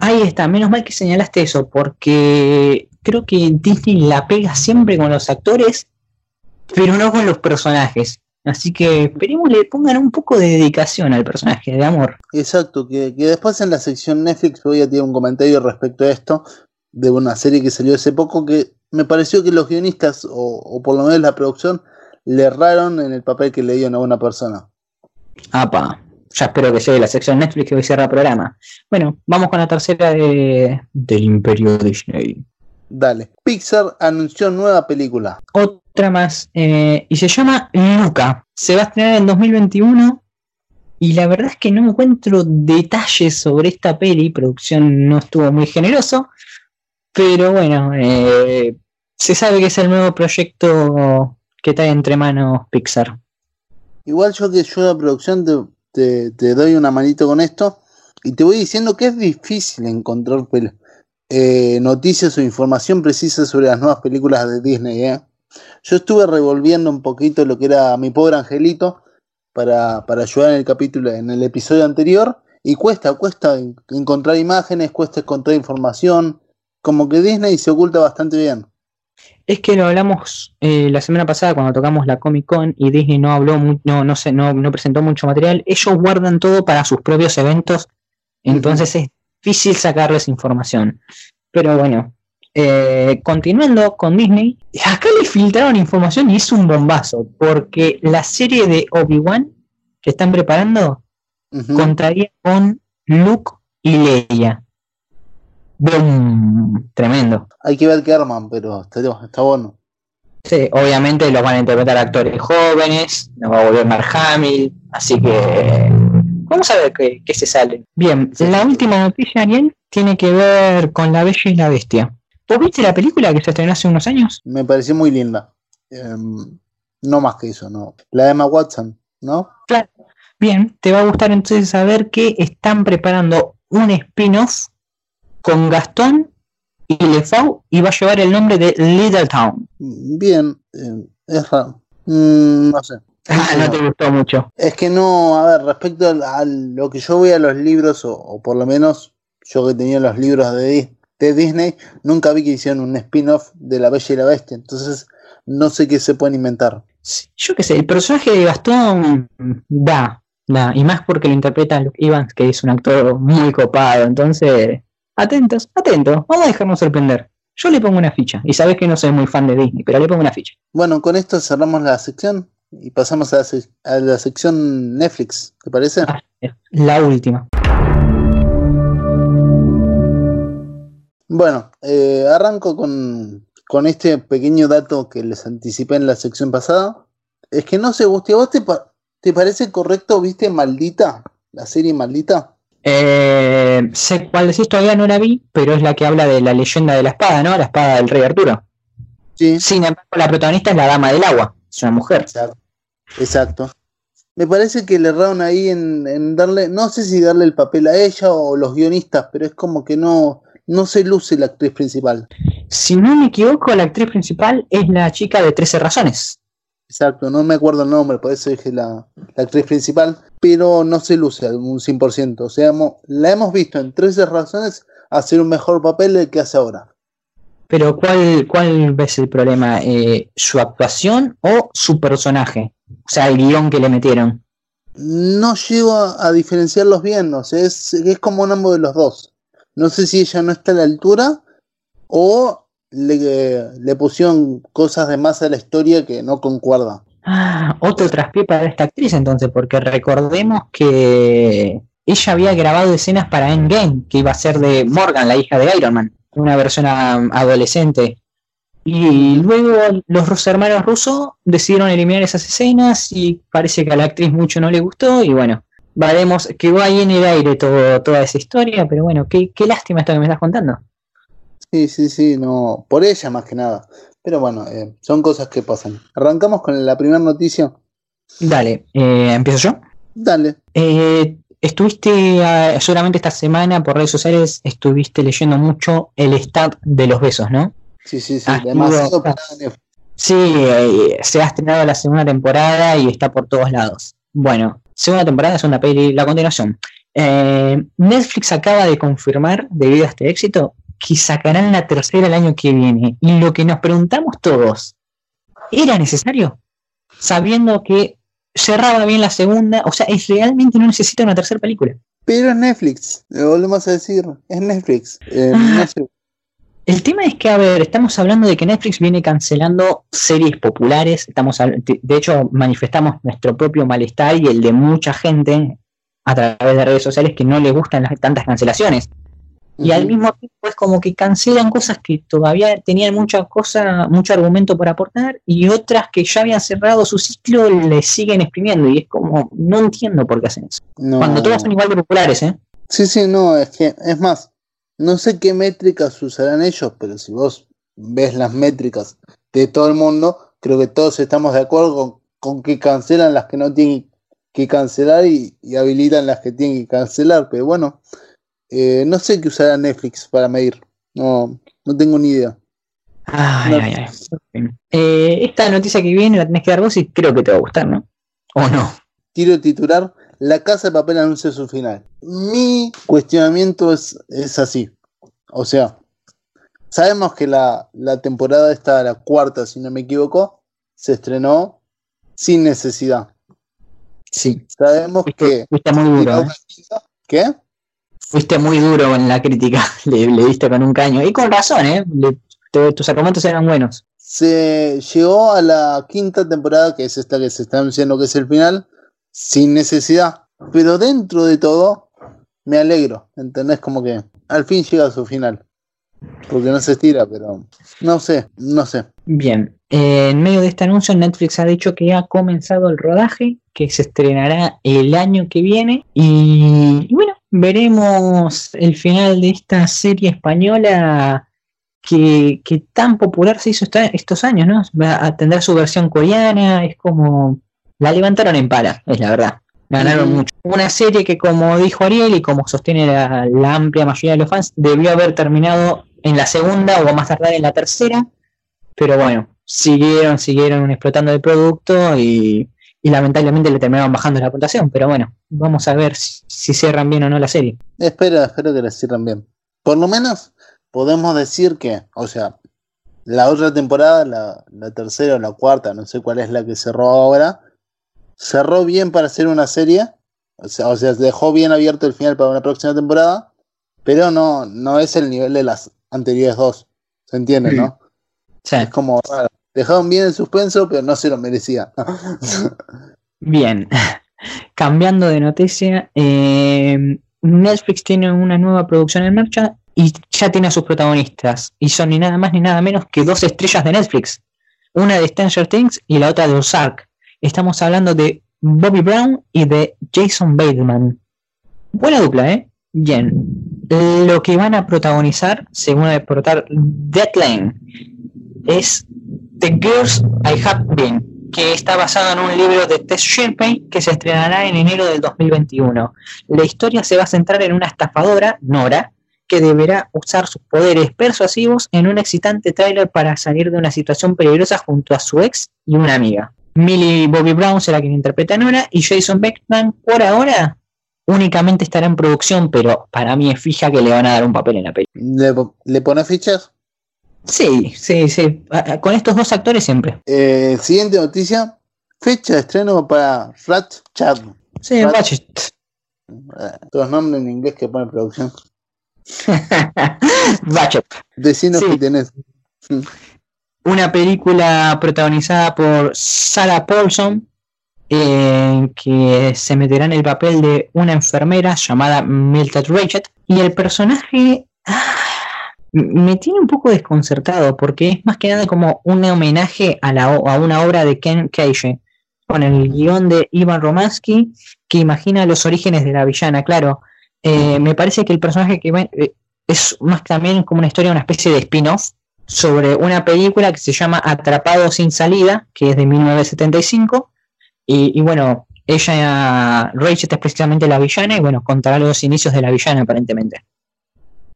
Speaker 2: Ahí está, menos mal que señalaste eso, porque creo que Disney la pega siempre con los actores, pero no con los personajes. Así que esperemos le pongan un poco de dedicación al personaje, de amor.
Speaker 1: Exacto, que, después en la sección Netflix voy a tener un comentario respecto a esto, de una serie que salió hace poco, que me pareció que los guionistas, o, o por lo menos la producción, le erraron en el papel que le dieron a una persona.
Speaker 2: Apa, ya espero que llegue la sección Netflix que hoy cierra el programa. Bueno, vamos con la tercera de, del Imperio Disney.
Speaker 1: Dale. Pixar anunció nueva película.
Speaker 2: Otra más. Eh, y se llama Luca. Se va a estrenar en 2021. Y la verdad es que no encuentro detalles sobre esta peli. Producción no estuvo muy generoso. Pero bueno, eh, se sabe que es el nuevo proyecto que trae entre manos Pixar.
Speaker 1: Igual yo que yo la producción de te, doy una manito con esto y te voy diciendo que es difícil encontrar eh, noticias o información precisa sobre las nuevas películas de Disney. ¿eh? Yo estuve revolviendo un poquito lo que era mi pobre angelito para, para ayudar en el capítulo, en el episodio anterior, y cuesta, cuesta encontrar imágenes, cuesta encontrar información, como que Disney se oculta bastante bien.
Speaker 2: Es que lo hablamos eh, la semana pasada cuando tocamos la Comic Con y Disney no habló, no, no, sé, no, no presentó mucho material. Ellos guardan todo para sus propios eventos, entonces es difícil sacarles información. Pero bueno, eh, continuando con Disney, acá le filtraron información y es un bombazo, porque la serie de Obi-Wan que están preparando contaría con Luke y Leia. ¡Bum! Tremendo.
Speaker 1: Hay que ver qué arman, pero está, bueno.
Speaker 2: Sí, obviamente los van a interpretar actores jóvenes, nos va a volver Mark Hamill, así que vamos a ver qué, se sale. Bien, la última noticia, Ariel, tiene que ver con La Bella y la Bestia. ¿Vos viste la película que se estrenó hace unos años?
Speaker 1: Me pareció muy linda. Em, no más que eso, no. La de Emma Watson, ¿no?
Speaker 2: Claro. Bien, te va a gustar entonces saber que están preparando un spin-off con Gastón y Lefau y va a llevar el nombre de Little Town.
Speaker 1: Bien, eh, es raro. Mm, no sé.
Speaker 2: Ah, no te gustó mucho.
Speaker 1: Es que no, a ver, respecto a, lo que yo voy a los libros, o, por lo menos yo que tenía los libros de, de Disney, nunca vi que hicieron un spin-off de La Bella y la Bestia, entonces no sé qué se pueden inventar.
Speaker 2: yo qué sé, el personaje de Gastón da, da, y más porque lo interpreta Luke Evans, que es un actor muy copado, entonces Atentos, atentos, vamos a dejarnos sorprender. Yo le pongo una ficha, y sabes que no soy muy fan de Disney, pero le pongo una ficha.
Speaker 1: Bueno, con esto cerramos la sección y pasamos a la, sección Netflix, ¿te parece? Ah,
Speaker 2: la última.
Speaker 1: Bueno, eh, arranco con, este pequeño dato que les anticipé en la sección pasada. Es que no sé, ¿vos te, te parece correcto, viste, Maldita? La serie Maldita.
Speaker 2: Eh, sé cuál decís, todavía no la vi, pero es la que habla de la leyenda de la espada, ¿no? La espada del rey Arturo. Sí. Sin embargo, la protagonista es la dama del agua, es una mujer.
Speaker 1: Exacto. Me parece que le erraron ahí en, darle, no sé si darle el papel a ella o los guionistas, pero es como que no, no se luce la actriz principal.
Speaker 2: Si no me equivoco, la actriz principal es la chica de 13 razones.
Speaker 1: Exacto, no me acuerdo el nombre, por eso dije la, actriz principal, pero no se luce un 100%. O sea, la hemos visto en 13 razones hacer un mejor papel del que hace ahora.
Speaker 2: Pero ¿cuál, cuál ves el problema? Eh, ¿Su actuación o su personaje? O sea, el guion que le metieron.
Speaker 1: No llego a, diferenciarlos bien, o sea, es, es como un ambos de los dos. No sé si ella no está a la altura o le, pusieron cosas de más a la historia que no concuerdan.
Speaker 2: Ah, otro traspié para esta actriz entonces, porque recordemos que ella había grabado escenas para Endgame, que iba a ser de Morgan, la hija de Iron Man, una versión adolescente. Y luego los hermanos rusos decidieron eliminar esas escenas y parece que a la actriz mucho no le gustó y bueno, veremos, quedó ahí en el aire todo, toda esa historia, pero bueno, qué, qué lástima esto que me estás contando.
Speaker 1: Sí, sí, sí, no, por ella más que nada. Pero bueno, eh, son cosas que pasan. Arrancamos con la primera noticia.
Speaker 2: Dale, eh, ¿empiezo yo?
Speaker 1: Dale.
Speaker 2: Eh, estuviste ah, solamente esta semana por redes sociales, estuviste leyendo mucho el stat de los besos, ¿no?
Speaker 1: Sí, sí, sí, demasiado
Speaker 2: Sí, se ha estrenado la segunda temporada y está por todos lados. Bueno, segunda temporada, segunda peli, la continuación. Netflix acaba de confirmar, debido a este éxito, que sacarán la tercera el año que viene. Y lo que nos preguntamos todos, ¿era necesario? Sabiendo que cerraba bien la segunda, o sea, es realmente no necesita una tercera película.
Speaker 1: Pero es Netflix, lo volvemos a decir, es Netflix. Eh,
Speaker 2: ah, el tema es que, a ver, estamos hablando de que Netflix viene cancelando series populares, estamos de hecho manifestamos nuestro propio malestar y el de mucha gente a través de redes sociales que no le gustan las, tantas cancelaciones y al mismo tiempo es como que cancelan cosas que todavía tenían mucha cosa, mucho argumento por aportar y otras que ya habían cerrado su ciclo le siguen exprimiendo y es como, no entiendo por qué hacen eso. Cuando todas son igual de populares, ¿eh?
Speaker 1: Sí, sí, no, es que, es más, no sé qué métricas usarán ellos, pero si vos ves las métricas de todo el mundo, creo que todos estamos de acuerdo con, que cancelan las que no tienen que cancelar y, y habilitan las que tienen que cancelar, pero bueno, eh, no sé qué usará Netflix para medir. No, no tengo ni idea.
Speaker 2: Ay, ay, ay. Eh, esta noticia que viene la tenés que dar vos y creo que te va a gustar, ¿no? ¿O no?
Speaker 1: Tiro titular, La Casa de Papel anuncia su final. Mi cuestionamiento es, es así. O sea, sabemos que la, la temporada esta, la cuarta, si no me equivoco, se estrenó sin necesidad.
Speaker 2: Sí.
Speaker 1: Sabemos que.
Speaker 2: Fuiste muy duro. ¿eh?
Speaker 1: ¿Qué?
Speaker 2: Fuiste muy duro en la crítica. [laughs] Le, diste con un caño. Y con razón, ¿eh? tus argumentos eran buenos.
Speaker 1: Se llegó a la quinta temporada, que es esta que se está anunciando que es el final, sin necesidad. Pero dentro de todo, me alegro. ¿Entendés? Como que al fin llega a su final. Porque no se estira, pero no sé, no sé.
Speaker 2: Bien, eh, en medio de este anuncio, Netflix ha dicho que ha comenzado el rodaje, que se estrenará el año que viene. Y, bueno, veremos el final de esta serie española que, tan popular se hizo estos años, ¿no? Va a tener su versión coreana, es como. La levantaron en pala, es la verdad. Ganaron mucho. Una serie que, como dijo Ariel y como sostiene la, la amplia mayoría de los fans, debió haber terminado en la segunda o más tardar en la tercera, pero bueno, siguieron, siguieron explotando el producto y, lamentablemente le terminaron bajando la puntuación, pero bueno, vamos a ver si, cierran bien o no la serie.
Speaker 1: Espero, espero que la cierren bien. Por lo menos podemos decir que, o sea, la otra temporada, la, la tercera o la cuarta, no sé cuál es la que cerró ahora, cerró bien para hacer una serie, o sea, o sea, dejó bien abierto el final para una próxima temporada, pero no, no es el nivel de las anteriores dos. ¿Se entiende, no? Es como Dejaron bien el suspenso, pero no se lo merecía.
Speaker 2: bien. [laughs] Cambiando de noticia, eh, Netflix tiene una nueva producción en marcha y ya tiene a sus protagonistas. Y son ni nada más ni nada menos que dos estrellas de Netflix. Una de Stranger Things y la otra de Ozark. Estamos hablando de Bobby Brown y de Jason Bateman. Buena dupla, ¿eh? Bien. Lo que van a protagonizar, según el portal Deadline, es The Girls I Have Been, que está basado en un libro de Tess Sherpay que se estrenará en enero del 2021. La historia se va a centrar en una estafadora, Nora, que deberá usar sus poderes persuasivos en un excitante tráiler para salir de una situación peligrosa junto a su ex y una amiga. Millie Bobby Brown será quien interpreta a Nora y Jason Beckman por ahora únicamente estará en producción, pero para mí es fija que le van a dar un papel en la película.
Speaker 1: ¿Le, pone fichas?
Speaker 2: Sí, sí, sí. Con estos dos actores siempre.
Speaker 1: Eh, siguiente noticia. Fecha de estreno para Flat Chat.
Speaker 2: Sí, Ratchet.
Speaker 1: Eh, todos nombres en inglés que pone producción. [laughs]
Speaker 2: Ratchet.
Speaker 1: Decinos que tenés.
Speaker 2: Una película protagonizada por Sarah Paulson, eh, que se meterá en el papel de una enfermera llamada Mildred Ratchet. Y el personaje ah, me tiene un poco desconcertado porque es más que nada como un homenaje a, la, a una obra de Ken Keishe, con el guion de Ivan Romansky que imagina los orígenes de la villana. Claro, eh, me parece que el personaje que eh, es más también como una historia, una especie de spin-off sobre una película que se llama Atrapado sin salida, que es de 1975 y, bueno, ella, Rachel es precisamente la villana y bueno, contará los inicios de la villana aparentemente.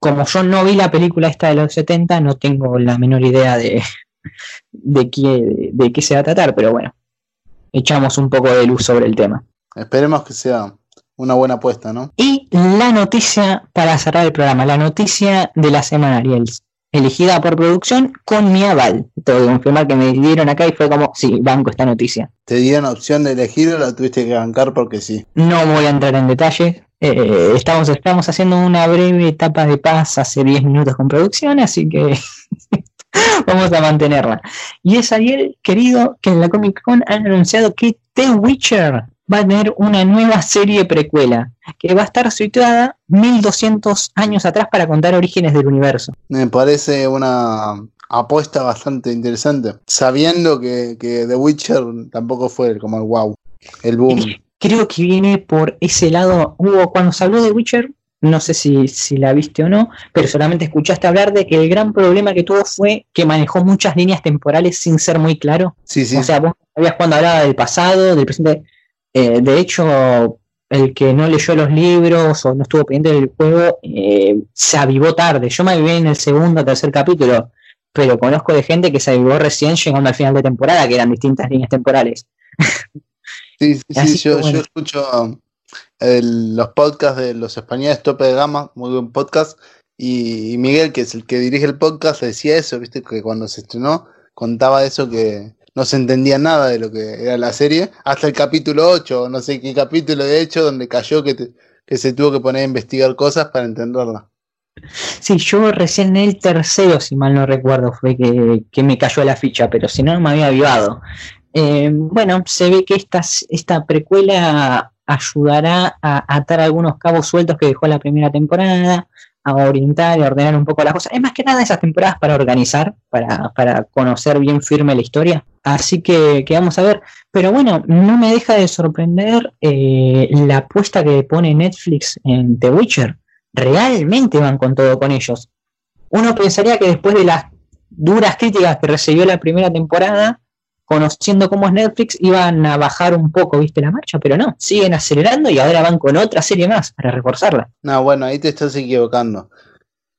Speaker 2: Como yo no vi la película esta de los 70, no tengo la menor idea de, de, qué, de qué se va a tratar, pero bueno, echamos un poco de luz sobre el tema.
Speaker 1: Esperemos que sea una buena apuesta, ¿no?
Speaker 2: Y la noticia para cerrar el programa, la noticia de la semana, Ariel elegida por producción con mi aval. Tengo que confirmar que me dieron acá y fue como, sí, banco esta noticia.
Speaker 1: ¿Te dieron opción de elegir o la tuviste que bancar porque sí?
Speaker 2: No voy a entrar en detalle. Eh, estamos, estamos haciendo una breve etapa de paz hace 10 minutos con producción, así que [laughs] vamos a mantenerla. Y es Ariel, querido, que en la Comic Con han anunciado que The Witcher va a tener una nueva serie precuela que va a estar situada 1200 años atrás para contar orígenes del universo.
Speaker 1: Me parece una apuesta bastante interesante, sabiendo que, The Witcher tampoco fue como el wow, el boom.
Speaker 2: Creo que viene por ese lado. Hugo, cuando se habló de Witcher, no sé si, si, la viste o no, pero solamente escuchaste hablar de que el gran problema que tuvo fue que manejó muchas líneas temporales sin ser muy claro.
Speaker 1: Sí, sí.
Speaker 2: O sea, vos sabías cuando hablaba del pasado, del presente, eh, de hecho, el que no leyó los libros o no estuvo pendiente del juego eh, se avivó tarde. Yo me avivé en el segundo o tercer capítulo, pero conozco de gente que se avivó recién llegando al final de temporada, que eran distintas líneas temporales.
Speaker 1: Sí, sí, sí yo, escucho los podcasts de los españoles Tope de Gama, muy buen podcast, Y, Miguel, que es el que dirige el podcast, decía eso, viste, que cuando se estrenó contaba eso que no se entendía nada de lo que era la serie, hasta el capítulo 8, no sé qué capítulo de hecho, donde cayó que, que se tuvo que poner a investigar cosas para entenderla.
Speaker 2: Sí, yo recién el tercero, si mal no recuerdo, fue que, me cayó la ficha, pero si no, no me había avivado. Eh, bueno, se ve que esta, esta precuela ayudará a atar algunos cabos sueltos que dejó la primera temporada, orientar y ordenar un poco las cosas. Es más que nada esas temporadas para organizar, para, conocer bien firme la historia. Así que, vamos a ver. Pero bueno, no me deja de sorprender eh, la apuesta que pone Netflix en The Witcher. Realmente van con todo con ellos. Uno pensaría que después de las duras críticas que recibió la primera temporada, conociendo cómo es Netflix, iban a bajar un poco, viste, la marcha, pero no, siguen acelerando y ahora van con otra serie más para reforzarla.
Speaker 1: No, bueno, ahí te estás equivocando.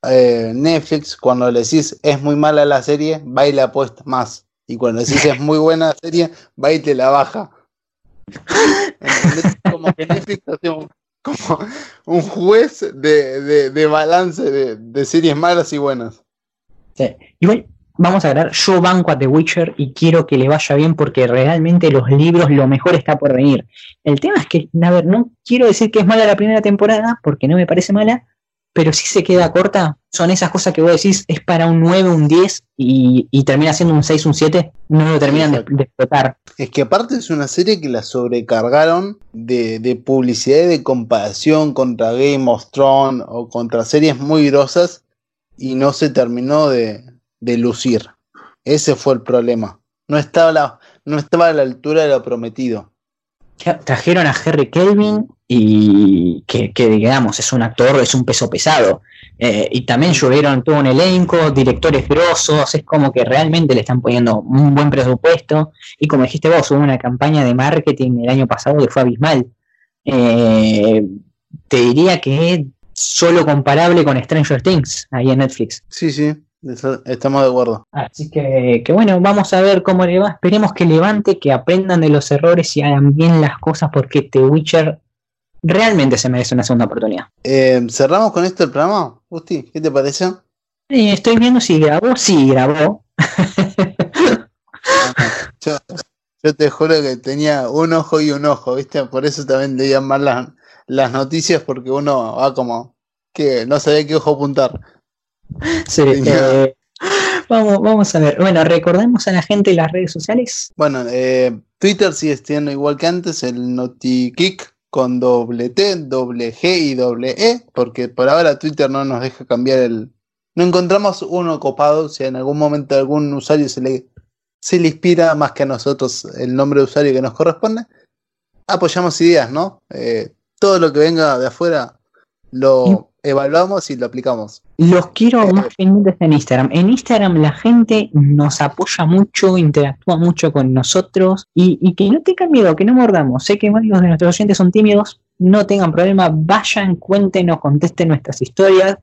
Speaker 1: Eh, Netflix, cuando le decís es muy mala la serie, va y la apuesta más. Y cuando decís es muy buena la serie, va y te la baja. como que Netflix hace un, como un juez de, balance de, de, series malas y buenas.
Speaker 2: Sí. Igual vamos a ver, yo banco a The Witcher y quiero que le vaya bien porque realmente los libros, lo mejor está por venir. El tema es que, a ver, no quiero decir que es mala la primera temporada, porque no me parece mala, pero si se queda corta, son esas cosas que vos decís, es para un 9, un 10 y, termina siendo un 6, un 7, no lo terminan de, explotar.
Speaker 1: Es que aparte es una serie que la sobrecargaron de, de publicidad y de comparación contra Game of Thrones o contra series muy grosas y no se terminó de, de lucir. Ese fue el problema. No estaba, no estaba a la altura de lo prometido.
Speaker 2: Trajeron a Harry Kelvin y que, digamos es un actor, es un peso pesado. Eh, y también llovieron todo un elenco, directores grosos, es como que realmente le están poniendo un buen presupuesto. Y como dijiste vos, hubo una campaña de marketing el año pasado que fue abismal. Eh, te diría que solo comparable con Stranger Things ahí en Netflix.
Speaker 1: Sí, sí, Estamos de acuerdo.
Speaker 2: Así que, bueno, vamos a ver cómo le va. Esperemos que levante, que aprendan de los errores y hagan bien las cosas porque The Witcher realmente se merece una segunda oportunidad.
Speaker 1: Eh, ¿Cerramos con esto el programa? Gusti, ¿qué te parece?
Speaker 2: estoy viendo si grabó. Sí, grabó.
Speaker 1: yo, te juro que tenía un ojo y un ojo, ¿viste? Por eso también leía mal las, las noticias porque uno va como que no sabía qué ojo apuntar.
Speaker 2: Sí, [laughs] eh, vamos, vamos a ver. Bueno, recordemos a la gente las redes sociales.
Speaker 1: Bueno, eh, Twitter sigue siendo igual que antes, el NotiKick con doble T, doble G y doble E, porque por ahora Twitter no nos deja cambiar el... No encontramos uno copado, si en algún momento algún usuario se le, se le inspira más que a nosotros el nombre de usuario que nos corresponde, apoyamos ideas, ¿no? Eh, todo lo que venga de afuera lo, evaluamos y lo aplicamos.
Speaker 2: Los quiero más pendientes en Instagram. En Instagram la gente nos apoya mucho, interactúa mucho con nosotros y, que no tengan miedo, que no mordamos. Sé que varios de nuestros oyentes son tímidos, no tengan problema, vayan, cuéntenos, contesten nuestras historias.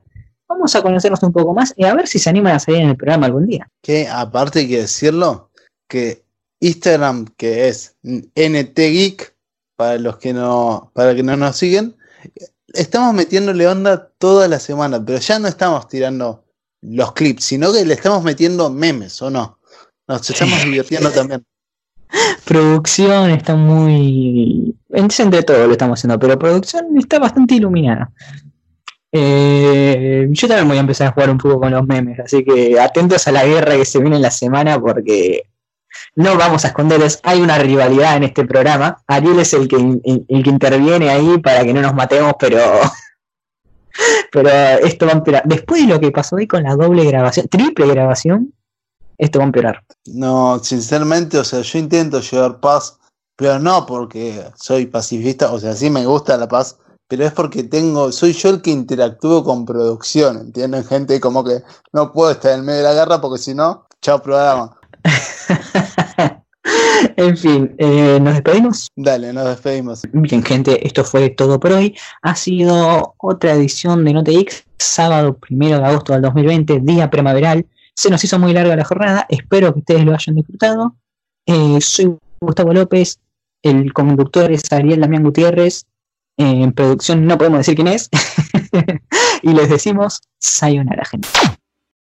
Speaker 2: Vamos a conocernos un poco más y a ver si se animan a salir en el programa algún día.
Speaker 1: Que aparte hay que decirlo, que Instagram, que es NTGeek, para los que no, para que no nos siguen, estamos metiéndole onda toda la semana, pero ya no estamos tirando los clips, sino que le estamos metiendo memes, ¿o no? Nos estamos divirtiendo también. [laughs]
Speaker 2: Producción está muy. Entre todo lo estamos haciendo, pero producción está bastante iluminada. Eh, yo también voy a empezar a jugar un poco con los memes, así que atentos a la guerra que se viene en la semana porque no vamos a esconderles, hay una rivalidad en este programa. Ariel es el que, el, que interviene ahí para que no nos matemos, pero [laughs] pero esto va a empeorar. Después de lo que pasó hoy con la doble grabación, triple grabación, esto va a empeorar.
Speaker 1: No, sinceramente, o sea, yo intento llevar paz, pero no porque soy pacifista, o sea, sí me gusta la paz, pero es porque tengo, soy yo el que interactúo con producción, ¿entienden? Gente como que no puedo estar en medio de la guerra porque si no, chao programa. [laughs] [laughs]
Speaker 2: en fin, eh, ¿nos despedimos?
Speaker 1: Dale, nos despedimos.
Speaker 2: Bien, gente, esto fue todo por hoy. Ha sido otra edición de NoteX, sábado primero de agosto del 2020, día primaveral. Se nos hizo muy larga la jornada, espero que ustedes lo hayan disfrutado. Eh, soy Gustavo López, el conductor es Ariel Damián Gutiérrez. en producción no podemos decir quién es. [laughs] y les decimos sayonara, gente.